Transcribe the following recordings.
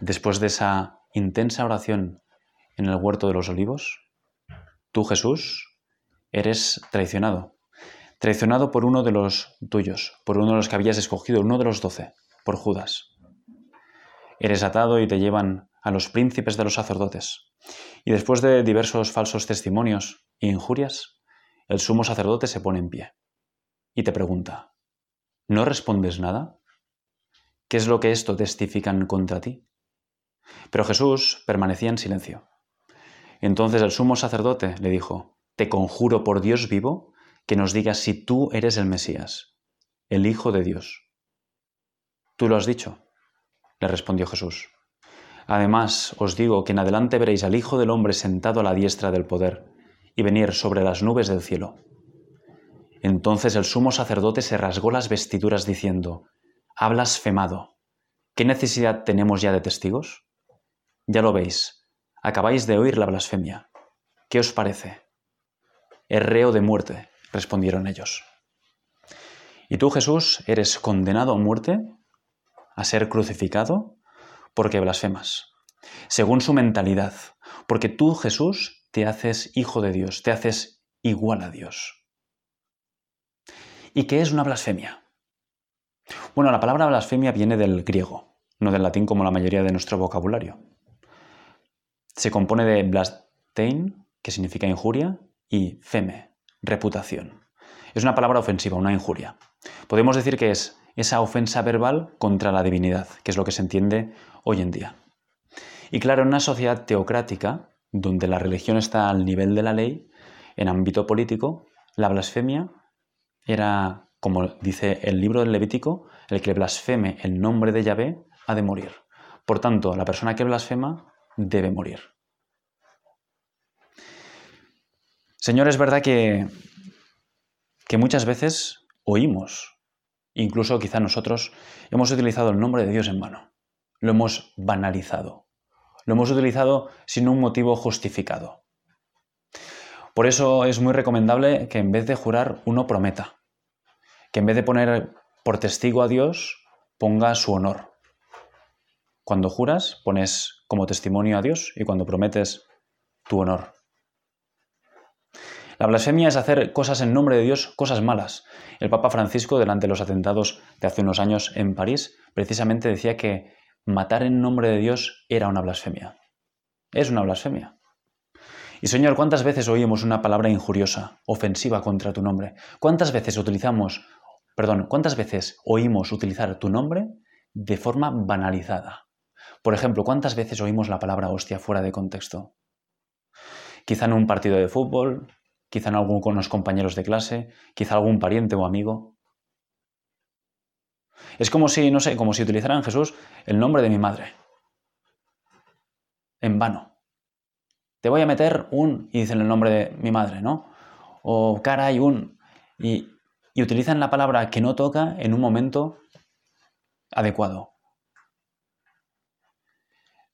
después de esa intensa oración en el huerto de los olivos, tú Jesús eres traicionado. Traicionado por uno de los tuyos, por uno de los que habías escogido, uno de los doce, por Judas. Eres atado y te llevan a los príncipes de los sacerdotes. Y después de diversos falsos testimonios e injurias, el sumo sacerdote se pone en pie y te pregunta, ¿no respondes nada? ¿Qué es lo que esto testifican contra ti? Pero Jesús permanecía en silencio. Entonces el sumo sacerdote le dijo, Te conjuro por Dios vivo que nos digas si tú eres el Mesías, el Hijo de Dios. Tú lo has dicho, le respondió Jesús. Además os digo que en adelante veréis al Hijo del Hombre sentado a la diestra del poder y venir sobre las nubes del cielo. Entonces el sumo sacerdote se rasgó las vestiduras diciendo, Ha blasfemado. ¿Qué necesidad tenemos ya de testigos? Ya lo veis, acabáis de oír la blasfemia. ¿Qué os parece? Es reo de muerte, respondieron ellos. ¿Y tú, Jesús, eres condenado a muerte, a ser crucificado, porque blasfemas? Según su mentalidad, porque tú, Jesús, te haces hijo de Dios, te haces igual a Dios. ¿Y qué es una blasfemia? Bueno, la palabra blasfemia viene del griego, no del latín como la mayoría de nuestro vocabulario. Se compone de blastein, que significa injuria, y feme, reputación. Es una palabra ofensiva, una injuria. Podemos decir que es esa ofensa verbal contra la divinidad, que es lo que se entiende hoy en día. Y claro, en una sociedad teocrática, donde la religión está al nivel de la ley, en ámbito político, la blasfemia era, como dice el libro del Levítico, el que blasfeme el nombre de Yahvé ha de morir. Por tanto, la persona que blasfema debe morir. Señor, es verdad que, que muchas veces oímos, incluso quizá nosotros, hemos utilizado el nombre de Dios en vano. Lo hemos banalizado. Lo hemos utilizado sin un motivo justificado. Por eso es muy recomendable que en vez de jurar uno prometa. Que en vez de poner por testigo a Dios, ponga su honor. Cuando juras, pones como testimonio a Dios y cuando prometes tu honor. La blasfemia es hacer cosas en nombre de Dios, cosas malas. El Papa Francisco, delante de los atentados de hace unos años en París, precisamente decía que matar en nombre de Dios era una blasfemia. Es una blasfemia. Y Señor, ¿cuántas veces oímos una palabra injuriosa, ofensiva contra tu nombre? ¿Cuántas veces utilizamos, perdón, cuántas veces oímos utilizar tu nombre de forma banalizada? Por ejemplo, ¿cuántas veces oímos la palabra hostia fuera de contexto? Quizá en un partido de fútbol, quizá en algún con los compañeros de clase, quizá algún pariente o amigo. Es como si, no sé, como si utilizaran Jesús el nombre de mi madre. En vano. Te voy a meter un, y dicen el nombre de mi madre, ¿no? O cara y un. Y, y utilizan la palabra que no toca en un momento adecuado.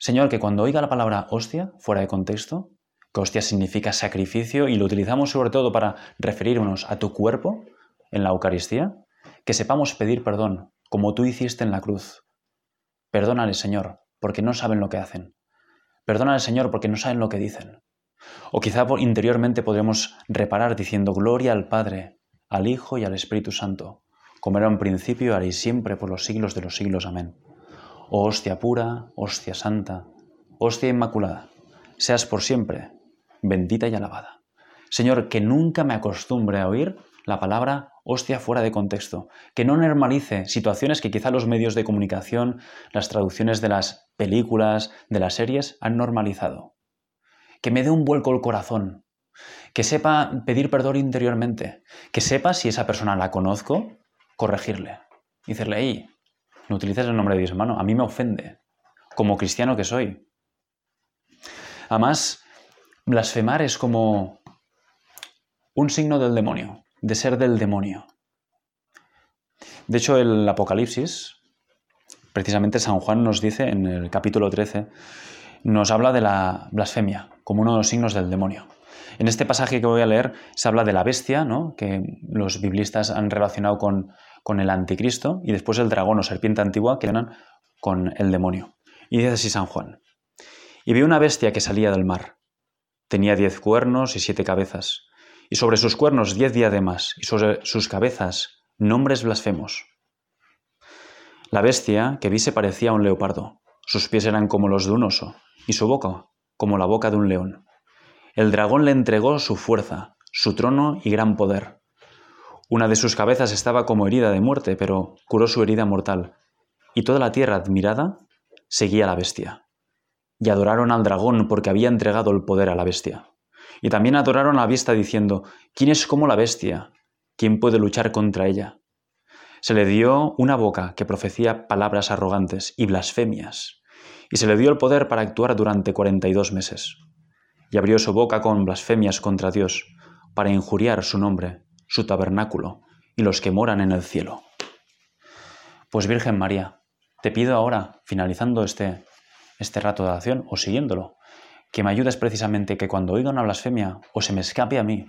Señor, que cuando oiga la palabra hostia, fuera de contexto, que hostia significa sacrificio y lo utilizamos sobre todo para referirnos a tu cuerpo en la Eucaristía, que sepamos pedir perdón, como tú hiciste en la cruz. Perdónale, Señor, porque no saben lo que hacen. Perdónale, Señor, porque no saben lo que dicen. O quizá interiormente podremos reparar diciendo gloria al Padre, al Hijo y al Espíritu Santo, como era en principio, ahora y siempre, por los siglos de los siglos. Amén. Oh hostia pura, hostia santa, hostia inmaculada, seas por siempre bendita y alabada. Señor, que nunca me acostumbre a oír la palabra hostia fuera de contexto, que no normalice situaciones que quizá los medios de comunicación, las traducciones de las películas, de las series han normalizado. Que me dé un vuelco el corazón, que sepa pedir perdón interiormente, que sepa si esa persona la conozco, corregirle, y decirle, hey, no utilices el nombre de Dios, hermano. A mí me ofende, como cristiano que soy. Además, blasfemar es como un signo del demonio, de ser del demonio. De hecho, el Apocalipsis, precisamente San Juan nos dice en el capítulo 13, nos habla de la blasfemia como uno de los signos del demonio. En este pasaje que voy a leer se habla de la bestia, ¿no? que los biblistas han relacionado con, con el anticristo, y después el dragón o serpiente antigua que ganan con el demonio. Y dice así San Juan. Y vi una bestia que salía del mar. Tenía diez cuernos y siete cabezas, y sobre sus cuernos diez diademas, y sobre sus cabezas nombres blasfemos. La bestia que vi se parecía a un leopardo. Sus pies eran como los de un oso, y su boca como la boca de un león. El dragón le entregó su fuerza, su trono y gran poder. Una de sus cabezas estaba como herida de muerte, pero curó su herida mortal, y toda la tierra admirada seguía a la bestia. Y adoraron al dragón porque había entregado el poder a la bestia. Y también adoraron a la bestia diciendo, ¿quién es como la bestia? ¿Quién puede luchar contra ella? Se le dio una boca que profecía palabras arrogantes y blasfemias, y se le dio el poder para actuar durante cuarenta y dos meses. Y abrió su boca con blasfemias contra Dios, para injuriar su nombre, su tabernáculo y los que moran en el cielo. Pues Virgen María, te pido ahora, finalizando este, este rato de oración o siguiéndolo, que me ayudes precisamente que cuando oiga una blasfemia o se me escape a mí,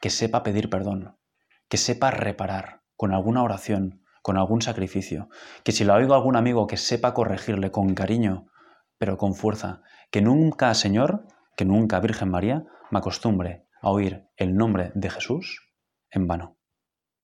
que sepa pedir perdón, que sepa reparar, con alguna oración, con algún sacrificio, que si la oigo a algún amigo que sepa corregirle con cariño, pero con fuerza, que nunca, Señor, que nunca, Virgen María, me acostumbre a oír el nombre de Jesús en vano.